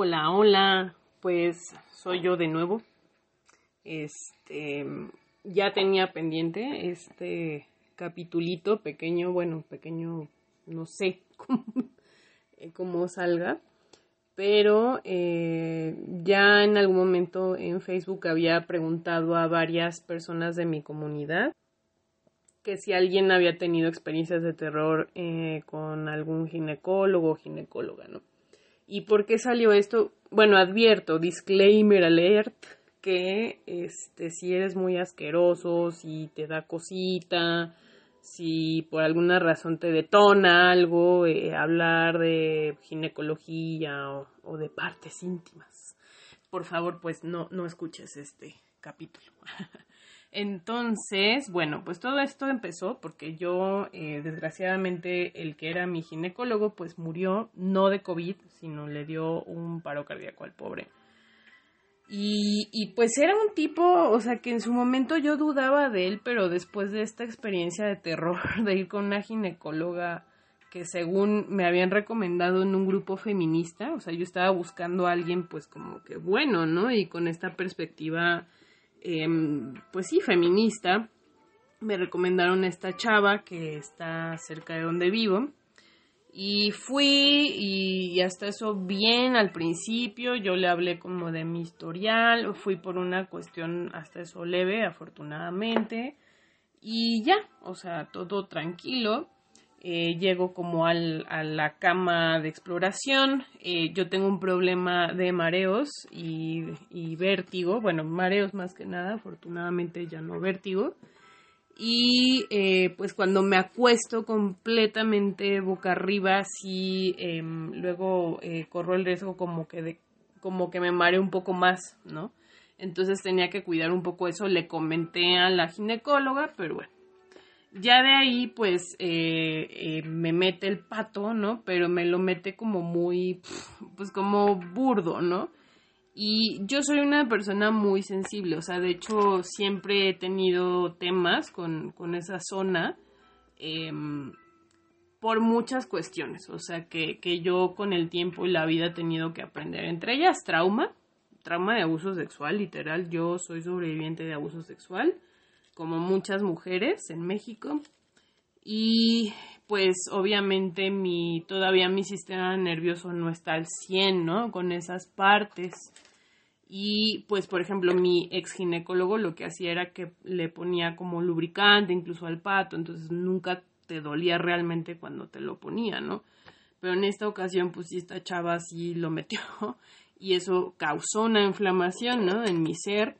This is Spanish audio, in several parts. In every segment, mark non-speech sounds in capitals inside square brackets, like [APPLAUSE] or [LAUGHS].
Hola, hola, pues soy yo de nuevo. Este, ya tenía pendiente este capitulito pequeño, bueno, pequeño, no sé [LAUGHS] cómo, salga, pero eh, ya en algún momento en Facebook había preguntado a varias personas de mi comunidad que si alguien había tenido experiencias de terror eh, con algún ginecólogo o ginecóloga, ¿no? ¿Y por qué salió esto? Bueno, advierto, disclaimer alert, que este, si eres muy asqueroso, si te da cosita, si por alguna razón te detona algo, eh, hablar de ginecología o, o, de partes íntimas, por favor, pues no, no escuches este capítulo. [LAUGHS] Entonces, bueno, pues todo esto empezó porque yo, eh, desgraciadamente, el que era mi ginecólogo, pues murió no de COVID, sino le dio un paro cardíaco al pobre. Y, y pues era un tipo, o sea, que en su momento yo dudaba de él, pero después de esta experiencia de terror [LAUGHS] de ir con una ginecóloga que según me habían recomendado en un grupo feminista, o sea, yo estaba buscando a alguien pues como que bueno, ¿no? Y con esta perspectiva Em, pues sí, feminista. Me recomendaron esta chava que está cerca de donde vivo. Y fui y hasta eso bien al principio, yo le hablé como de mi historial, fui por una cuestión hasta eso leve, afortunadamente. Y ya, o sea, todo tranquilo. Eh, llego como al, a la cama de exploración. Eh, yo tengo un problema de mareos y, y, vértigo. Bueno, mareos más que nada, afortunadamente ya no vértigo. Y eh, pues cuando me acuesto completamente boca arriba, sí, em, luego corro el riesgo como que, de, como que me mareo un poco más, ¿no? Entonces tenía que cuidar un poco eso. Le comenté a la ginecóloga, pero bueno ya de ahí, pues, eh, eh, me mete el pato, ¿no? Pero me lo mete como muy, pues, como burdo, ¿no? Y yo soy una persona muy sensible, o sea, de hecho, siempre he tenido temas con, con esa zona em, por muchas cuestiones, o sea, que, que yo con el tiempo y la vida he tenido que aprender, entre ellas trauma, trauma de abuso sexual, literal, yo soy sobreviviente de abuso sexual como muchas mujeres en México. Y pues obviamente mi todavía mi sistema nervioso no está al 100, ¿no? Con esas partes. Y pues por ejemplo mi ex ginecólogo lo que hacía era que le ponía como lubricante incluso al pato, entonces nunca te dolía realmente cuando te lo ponía, ¿no? Pero en esta ocasión pues esta chava sí lo metió [LAUGHS] y eso causó una inflamación, ¿no? En mi ser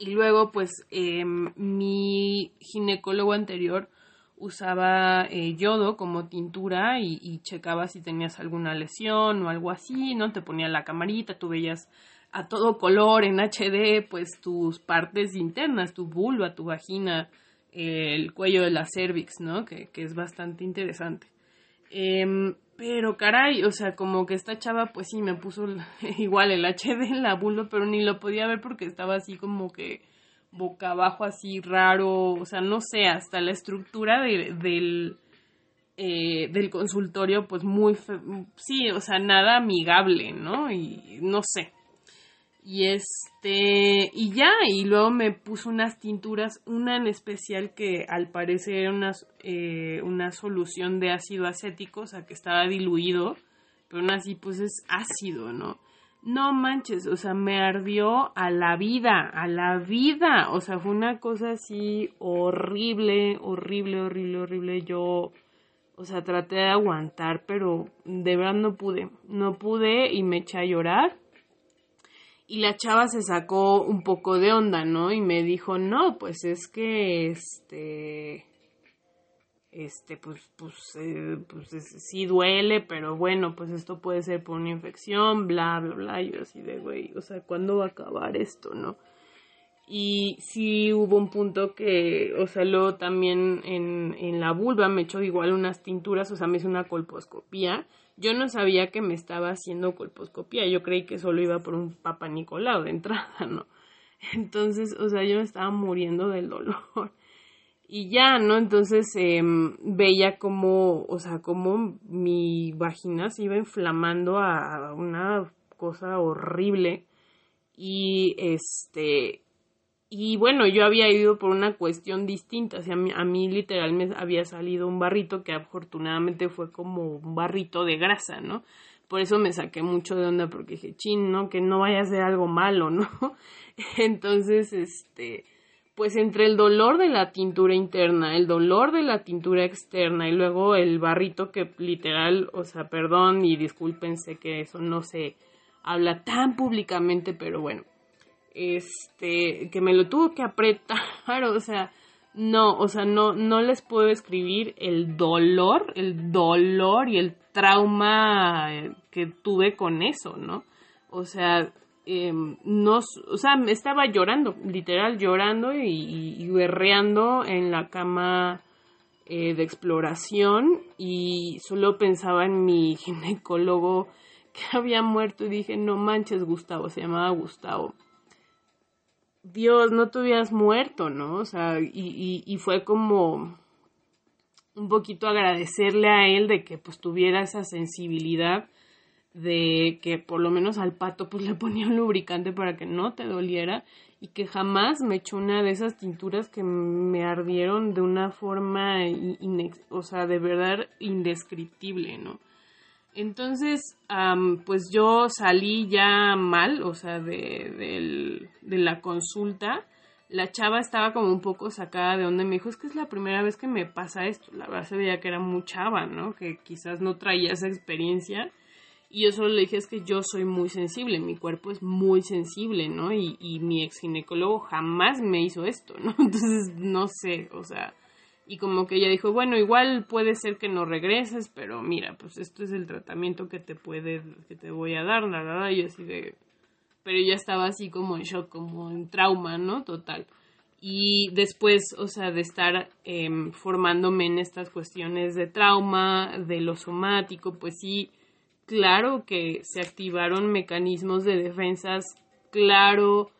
y luego, pues, em, mi ginecólogo anterior usaba eh, yodo como tintura y, checaba si tenías alguna lesión o algo así, ¿no? Te ponía la camarita, tú veías a todo color en HD, pues tus partes internas, tu vulva, tu vagina, el cuello de la cervix, ¿no? Que, que es bastante interesante. Em, pero caray, o sea, como que esta chava, pues sí, me puso [LAUGHS] igual el HD en la vulva, pero ni lo podía ver porque estaba así como que boca abajo, así raro, o sea, no sé, hasta la estructura del, eh, del consultorio, pues muy, sí, o sea, nada amigable, ¿no? Y no sé, y este, y ya, y luego me puso unas tinturas, una en especial que al parecer era una, eh, una solución de ácido acético, o sea, que estaba diluido, pero aún así pues es ácido, ¿no? No manches, o sea, me ardió a la vida, a la vida, o sea, fue una cosa así horrible, horrible, horrible, horrible. Yo, o sea, traté de aguantar, pero de verdad no pude, no pude y me eché a llorar y la chava se sacó un poco de onda, ¿no? Y me dijo, no, pues es que, este, este, pues, pues, eh, pues sí duele, pero bueno, pues esto puede ser por una infección, bla, bla, bla. Yo así de, güey, o sea, ¿cuándo va a acabar esto, no? Y sí hubo un punto que, o sea, luego también en, en la vulva me echó igual unas tinturas, o sea, me hizo una colposcopía yo no sabía que me estaba haciendo colposcopía, yo creí que solo iba por un papa Nicolau de entrada, ¿no? [LAUGHS] Entonces, o sea, yo me estaba muriendo del dolor. Y ya, ¿no? Entonces em, veía como, o sea, como mi vagina se iba inflamando a una cosa horrible. Y este, y bueno, yo había ido por una cuestión distinta. O sea, a mí, a literal me había salido un barrito que afortunadamente fue como un barrito de grasa, ¿no? Por eso me saqué mucho de onda porque dije, chin, ¿no? Que no vaya a ser algo malo, ¿no? [LAUGHS] Entonces, este, pues entre el dolor de la tintura interna, el dolor de la tintura externa y luego el barrito que literal, o sea, perdón y discúlpense que eso no se habla tan públicamente, pero bueno, este, que me lo tuvo que apretar, [LAUGHS] o sea, no, o sea, no, no les puedo escribir el dolor, el dolor y el trauma eh, que tuve con eso, ¿no? O sea, em, no, o sea, estaba llorando, literal llorando y, y, berreando en la cama eh, de exploración y solo pensaba en mi [LAUGHS] ginecólogo que había muerto y dije, no manches Gustavo, se llamaba Gustavo Dios, no te hubieras muerto, ¿no? O sea, y, y, fue como un poquito agradecerle a él de que pues tuviera esa sensibilidad de que por lo menos al pato pues le ponía un lubricante para que no te doliera y que jamás me echó una de esas tinturas que me ardieron de una forma, o sea, de verdad indescriptible, ¿no? Entonces, pues yo salí ya mal, o sea, de, de, la consulta. La chava estaba como un poco sacada de donde me dijo, es que es la primera vez que me pasa esto. La verdad se veía que era muy chava, ¿no? Que quizás no traía esa experiencia. Y yo solo le dije, es que yo soy muy sensible, mi cuerpo es muy sensible, ¿no? Y, y mi ex ginecólogo jamás me hizo esto, ¿no? [LAUGHS] Entonces, no sé, o sea, y como que ella dijo, bueno, igual puede ser que no regreses, pero mira, pues esto es el tratamiento que te puede, que te voy a dar, la verdad, y así de, pero ella estaba así como en shock, como en trauma, ¿no? Total. Y después, o sea, de estar em, formándome en estas cuestiones de trauma, de lo somático, pues sí, claro que se activaron mecanismos de defensas, claro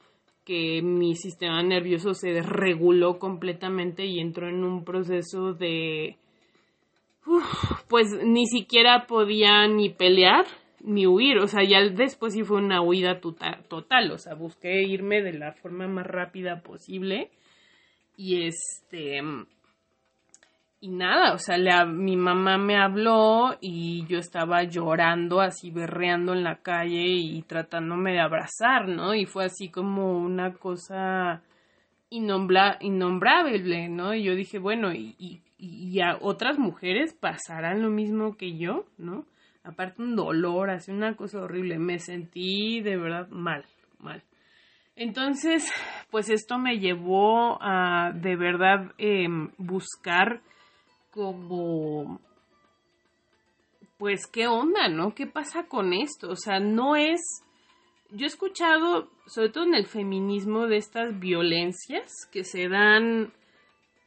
que mi sistema nervioso se desreguló completamente y entró en un proceso de... pues ni siquiera podía ni pelear ni huir, o sea, ya después sí fue una huida total, o sea, busqué irme de la forma más rápida posible y este y nada, o sea, mi mamá me habló y yo estaba llorando, así berreando en la calle y tratándome de abrazar, ¿no? Y fue así como una cosa innombla, innombrable, ¿no? Y yo dije, bueno, y, y, a otras mujeres pasarán lo mismo que yo, ¿no? Aparte un dolor, así una cosa horrible, me sentí de verdad mal, mal. Entonces, pues esto me llevó a de verdad eh, buscar como, pues, ¿qué onda, no? ¿Qué pasa con esto? O sea, no es... Yo he escuchado, sobre todo en el feminismo, de estas violencias que se dan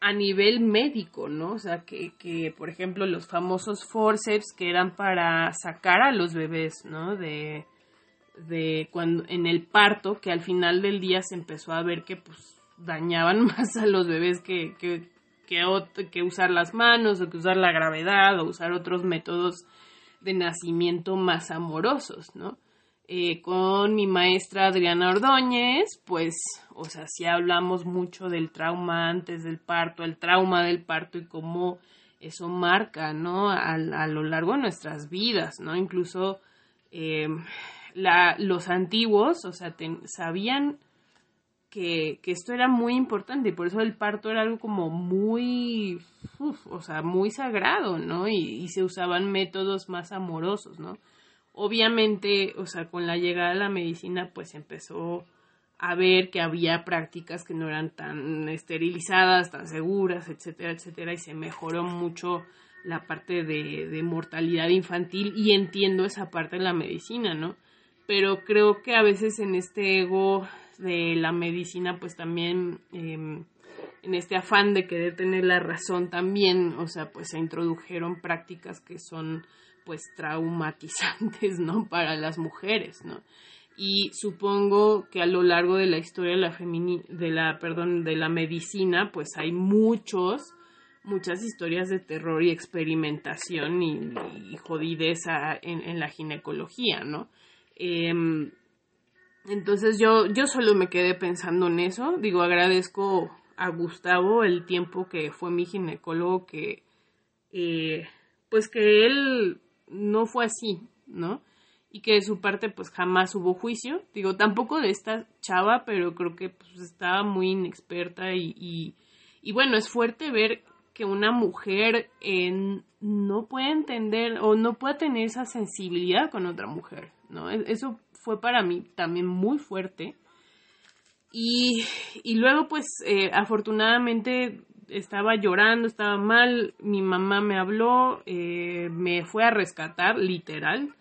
a nivel médico, ¿no? O sea, que, que, por ejemplo, los famosos forceps que eran para sacar a los bebés, ¿no? De, de cuando, en el parto, que al final del día se empezó a ver que, pues, dañaban [LAUGHS] más a los bebés que, que, que, usar las manos o que usar la gravedad o usar otros métodos de nacimiento más amorosos, ¿no? Eh, con mi maestra Adriana Ordóñez, pues, o sea, sí hablamos mucho del trauma antes del parto, el trauma del parto y cómo eso marca, ¿no? A, lo largo de nuestras vidas, ¿no? Incluso eh, los antiguos, o sea, sabían que, esto era muy importante y por eso el parto era algo como muy, o sea, muy sagrado, ¿no? Y, se usaban métodos más amorosos, ¿no? Obviamente, o sea, con la llegada de la medicina, pues empezó a ver que había prácticas que no eran tan esterilizadas, tan seguras, etcétera, etcétera, y se mejoró mucho la parte de, de mortalidad infantil y entiendo esa parte de la medicina, ¿no? Pero creo que a veces en este ego de la medicina, pues también em, en este afán de querer tener la razón también, o sea, pues se introdujeron prácticas que son pues traumatizantes, ¿no? [LAUGHS] Para las mujeres, ¿no? Y supongo que a lo largo de la historia de la, de la, perdón, de la medicina, pues hay muchos, muchas historias de terror y experimentación y, jodideza en, en la ginecología, ¿no? Em, entonces yo, yo solo me quedé pensando en eso. Digo, agradezco a Gustavo el tiempo que fue mi ginecólogo, que eh, pues que él no fue así, ¿no? Y que de su parte pues jamás hubo juicio. Digo, tampoco de esta chava, pero creo que pues estaba muy inexperta y, y, y bueno, es fuerte ver que una mujer no puede entender o no puede tener esa sensibilidad con otra mujer, ¿no? E, eso fue para mí también muy fuerte. Y, y luego, pues, eh, afortunadamente estaba llorando, estaba mal, mi mamá me habló, eh, me fue a rescatar, literal,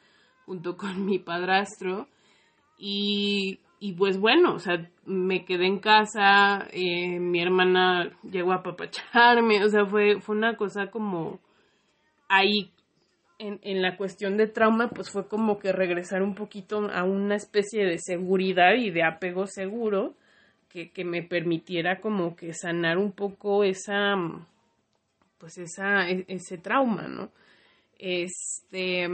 junto con mi padrastro. Y, y pues bueno, o sea, me quedé en casa, eh, mi hermana llegó a apapacharme, o sea, fue, fue una cosa como ahí en, la cuestión de trauma, pues fue como que regresar un poquito a una especie de seguridad y de apego seguro que, que me permitiera como que sanar un poco esa, pues esa, e, ese trauma, ¿no? Este,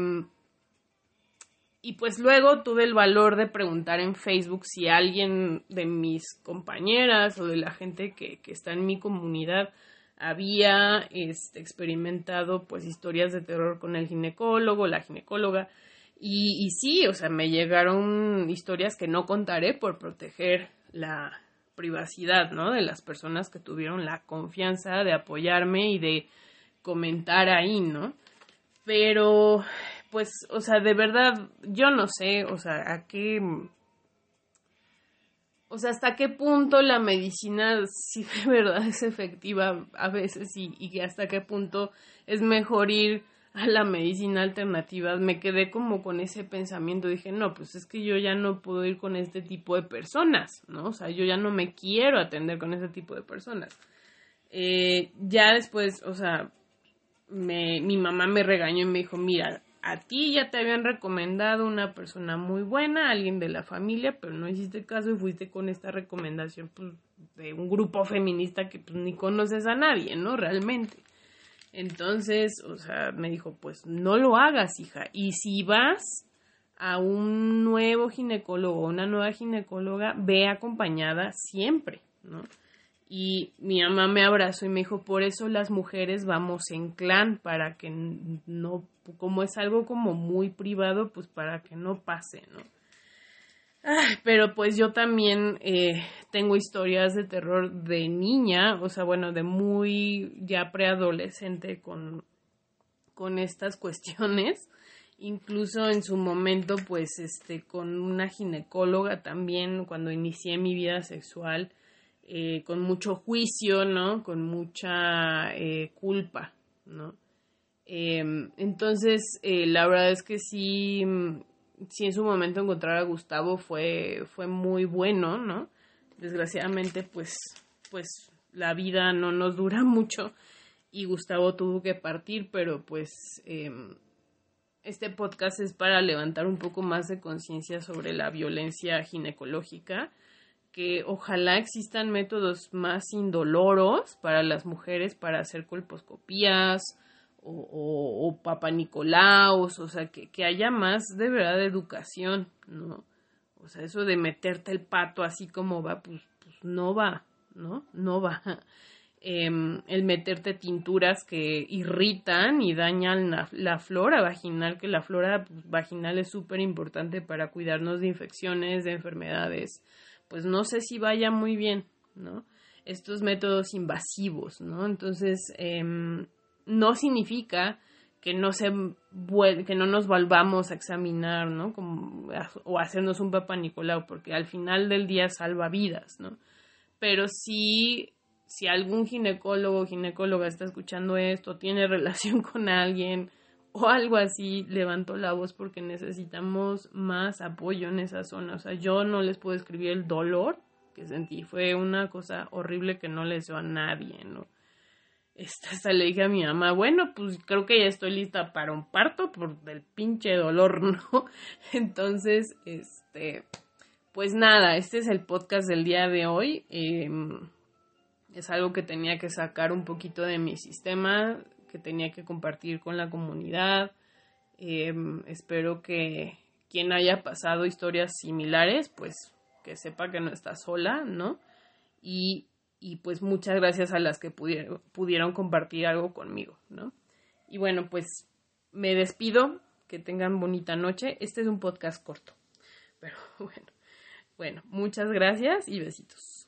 y pues luego tuve el valor de preguntar en Facebook si alguien de mis compañeras o de la gente que, que está en mi comunidad había este, experimentado pues historias de terror con el ginecólogo, la ginecóloga. Y, y sí, o sea, me llegaron historias que no contaré por proteger la privacidad, ¿no? De las personas que tuvieron la confianza de apoyarme y de comentar ahí, ¿no? Pero pues, o sea, de verdad, yo no sé, o sea, a qué, o sea, hasta qué punto la medicina sí de verdad es efectiva a veces y, y hasta qué punto es mejor ir a la medicina alternativa. Me quedé como con ese pensamiento, dije, no, pues es que yo ya no puedo ir con este tipo de personas, ¿no? O sea, yo ya no me quiero atender con ese tipo de personas. Eh, ya después, o sea, me, mi mamá me regañó y me dijo, mira, a ti ya te habían recomendado una persona muy buena, alguien de la familia, pero no hiciste caso y fuiste con esta recomendación pues, de un grupo feminista que pues, ni conoces a nadie, ¿no? Realmente. Entonces, o sea, me dijo, pues no lo hagas, hija. Y si vas a un nuevo ginecólogo una nueva ginecóloga, ve acompañada siempre, ¿no? Y mi mamá me abrazó y me dijo, por eso las mujeres vamos en clan, para que no, como es algo como muy privado, pues para que no pase, ¿no? pero pues yo también eh, tengo historias de terror de niña, o sea, bueno, de muy ya preadolescente con, con estas cuestiones. Incluso en su momento, pues, este, con una ginecóloga también, cuando inicié mi vida sexual, eh, con mucho juicio, ¿no? Con mucha eh, culpa, ¿no? Em, entonces, eh, la verdad es que sí, sí en su momento encontrar a Gustavo fue, fue muy bueno, ¿no? Desgraciadamente, pues, pues la vida no nos dura [LAUGHS] mucho y Gustavo tuvo que partir, pero pues em, este podcast es para levantar un poco más de conciencia sobre la violencia ginecológica que ojalá existan métodos más indoloros para las mujeres para hacer colposcopías o, o, o papanicolaos, o sea, que, que, haya más de verdad educación, ¿no? O sea, eso de meterte el pato así como va, pues, pues no va, ¿no? No va. Eh, el meterte tinturas que irritan y dañan la, la flora vaginal, que la flora pues, vaginal es súper importante para cuidarnos de infecciones, de enfermedades pues no sé si vaya muy bien, ¿no? Estos métodos invasivos, ¿no? Entonces, em, no significa que no se que no nos volvamos a examinar, ¿no? Como, o hacernos un papá Nicolau, porque al final del día salva vidas, ¿no? Pero sí, si algún ginecólogo o ginecóloga está escuchando esto, tiene [LAUGHS] relación con alguien o algo así, levantó la voz porque necesitamos más apoyo en esa zona. O sea, yo no les puedo escribir el dolor que sentí. Fue una cosa horrible que no le dio a nadie, ¿no? Esta, hasta le dije a mi mamá, bueno, pues creo que ya estoy lista para un parto por el pinche dolor, [LAUGHS] ¿no? Entonces, este, pues nada, este es el podcast del día de hoy. Em, es algo que tenía que sacar un poquito de mi sistema que tenía que compartir con la comunidad. Em, espero que, quien haya pasado historias similares, pues que sepa que no está sola, ¿no? Y, y pues muchas gracias a las que pudieron, pudieron compartir algo conmigo, ¿no? Y bueno, pues me despido, que tengan bonita noche. Este es un podcast corto, pero [LAUGHS] bueno, bueno, muchas gracias y besitos.